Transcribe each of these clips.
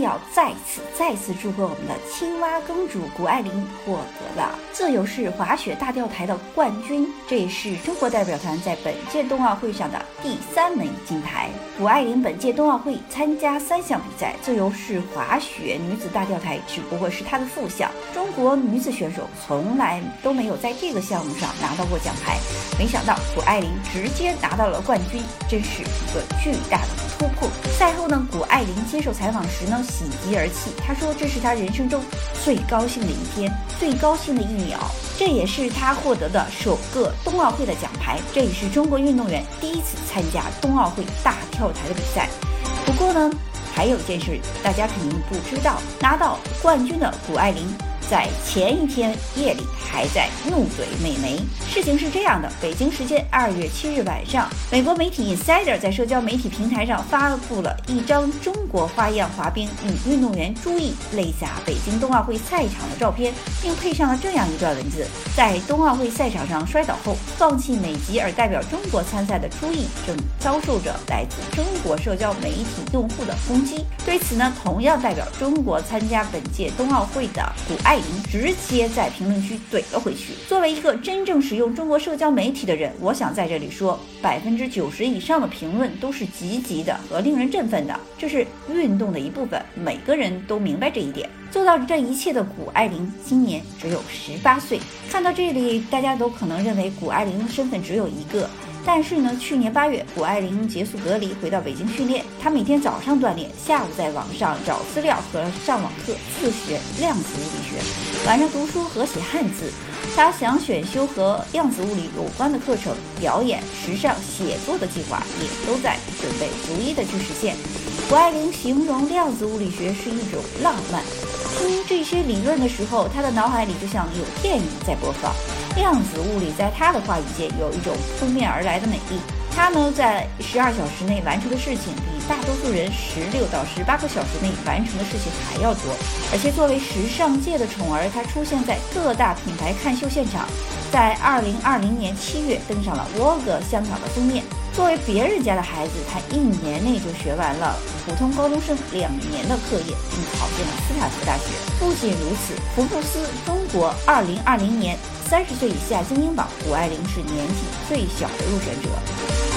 要再次再次祝贺我们的青蛙公主谷爱凌获得了自由式滑雪大跳台的冠军，这也是中国代表团在本届冬奥会上的第三枚金牌。谷爱凌本届冬奥会参加三项比赛，自由式滑雪女子大跳台只不过是她的副项。中国女子选手从来都没有在这个项目上拿到过奖牌，没想到谷爱凌直接拿到了冠军，真是一个巨大的突破。赛后呢，谷爱凌接受采访时呢，喜极而泣。她说：“这是她人生中最高兴的一天，最高兴的一秒。这也是她获得的首个冬奥会的奖牌，这也是中国运动员第一次参加冬奥会大跳台的比赛。不过呢，还有一件事大家肯定不知道，拿到冠军的谷爱凌。”在前一天夜里还在怒怼美媒。事情是这样的：北京时间二月七日晚上，美国媒体 Insider 在社交媒体平台上发布了一张中国花样滑冰女运动员朱毅泪洒北京冬奥会赛场的照片，并配上了这样一段文字：在冬奥会赛场上摔倒后放弃美籍而代表中国参赛的朱毅，正遭受着来自中国社交媒体用户的攻击。对此呢，同样代表中国参加本届冬奥会的谷爱。直接在评论区怼了回去。作为一个真正使用中国社交媒体的人，我想在这里说，百分之九十以上的评论都是积极的和令人振奋的，这是运动的一部分，每个人都明白这一点。做到这一切的谷爱凌今年只有十八岁。看到这里，大家都可能认为谷爱凌的身份只有一个。但是呢，去年八月，谷爱凌结束隔离，回到北京训练。她每天早上锻炼，下午在网上找资料和上网课自学量子物理学，晚上读书和写汉字。她想选修和量子物理有关的课程，表演、时尚、写作的计划也都在准备，逐一的去实现。谷爱凌形容量子物理学是一种浪漫。听这些理论的时候，她的脑海里就像有电影在播放。量子物理在他的话语间有一种扑面而来的美丽。他呢，在十二小时内完成的事情，比大多数人十六到十八个小时内完成的事情还要多。而且作为时尚界的宠儿，他出现在各大品牌看秀现场，在二零二零年七月登上了《Vogue》香港的封面。作为别人家的孩子，他一年内就学完了普通高中生两年的课业，并考进了斯坦福大学。不仅如此，福布斯中国二零二零年三十岁以下精英榜，谷爱凌是年纪最小的入选者。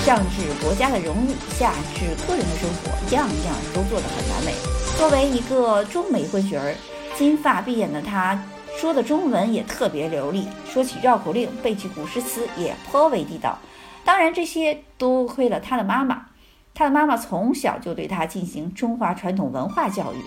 上至国家的荣誉，下至个人的生活，样样都做得很完美。作为一个中美混血儿，金发碧眼的他，说的中文也特别流利，说起绕口令，背起古诗词也颇为地道。当然，这些多亏了他的妈妈。他的妈妈从小就对他进行中华传统文化教育。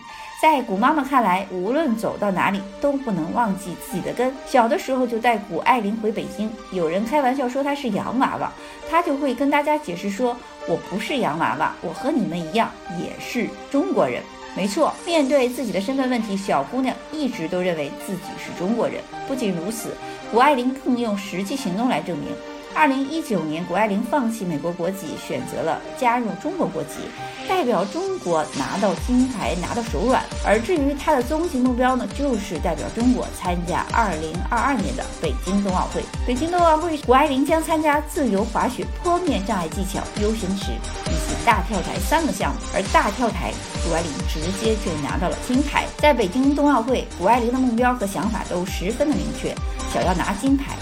在谷妈妈看来，无论走到哪里都不能忘记自己的根。小的时候就带谷爱凌回北京，有人开玩笑说她是洋娃娃，她就会跟大家解释说：“我不是洋娃娃，我和你们一样，也是中国人。”没错，面对自己的身份问题，小姑娘一直都认为自己是中国人。不仅如此，谷爱凌更用实际行动来证明。二零一九年，谷爱凌放弃美国国籍，选择了加入中国国籍，代表中国拿到金牌，拿到手软。而至于她的终极目标呢，就是代表中国参加二零二二年的北京冬奥会。北京冬奥会，谷爱凌将参加自由滑雪、坡面障碍技巧、U 型池以及大跳台三个项目。而大跳台，谷爱凌直接就拿到了金牌。在北京冬奥会，谷爱凌的目标和想法都十分的明确，想要拿金牌，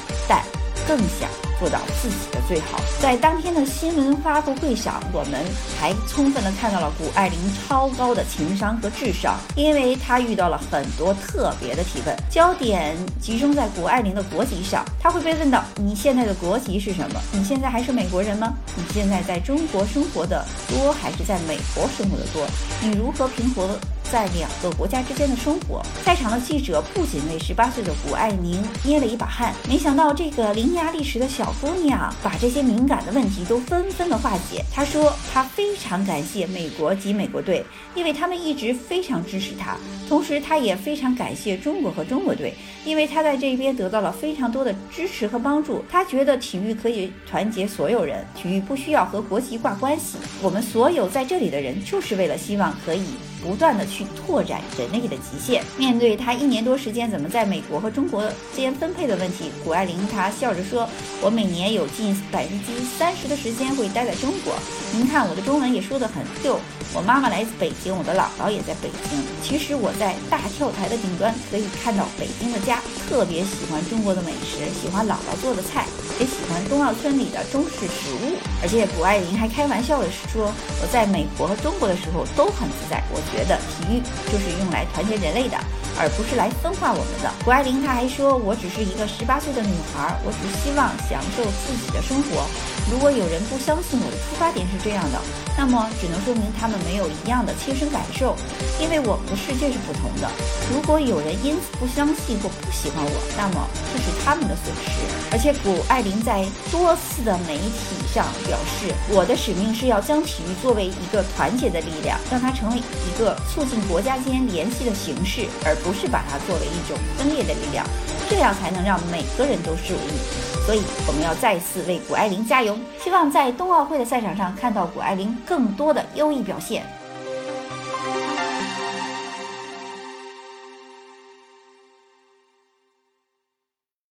更想。做到自己的最好。在当天的新闻发布会上，我们还充分的看到了谷爱凌超高的情商和智商，因为她遇到了很多特别的提问，焦点集中在谷爱凌的国籍上。她会被问到：“你现在的国籍是什么？你现在还是美国人吗？你现在在中国生活的多还是在美国生活的多？你如何平衡？”在两个国家之间的生活，在场的记者不仅为十八岁的谷爱凌捏了一把汗，没想到这个伶牙俐齿的小姑娘把这些敏感的问题都纷纷的化解。她说，她非常感谢美国及美国队，因为他们一直非常支持她。同时，她也非常感谢中国和中国队，因为她在这边得到了非常多的支持和帮助。她觉得体育可以团结所有人，体育不需要和国籍挂关系。我们所有在这里的人，就是为了希望可以。不断的去拓展人类的极限。面对他一年多时间怎么在美国和中国间分配的问题，谷爱凌她笑着说：“我每年有近百分之三十的时间会待在中国。您看我的中文也说得很溜，我妈妈来自北京，我的姥姥也在北京。其实我在大跳台的顶端可以看到北京的家，特别喜欢中国的美食，喜欢姥姥做的菜，也喜欢冬奥村里的中式食物。而且谷爱凌还开玩笑的说，我在美国和中国的时候都很自在。我觉得体育就是用来团结人类的。而不是来分化我们的。谷爱凌她还说：“我只是一个十八岁的女孩，我只希望享受自己的生活。如果有人不相信我的出发点是这样的，那么只能说明他们没有一样的切身感受，因为我们的世界是不同的。如果有人因此不相信或不喜欢我，那么这是他们的损失。”而且谷爱凌在多次的媒体上表示：“我的使命是要将体育作为一个团结的力量，让它成为一个促进国家间联系的形式，而不。”不是把它作为一种分裂的力量，这样才能让每个人都受益。所以我们要再次为谷爱凌加油，希望在冬奥会的赛场上看到谷爱凌更多的优异表现。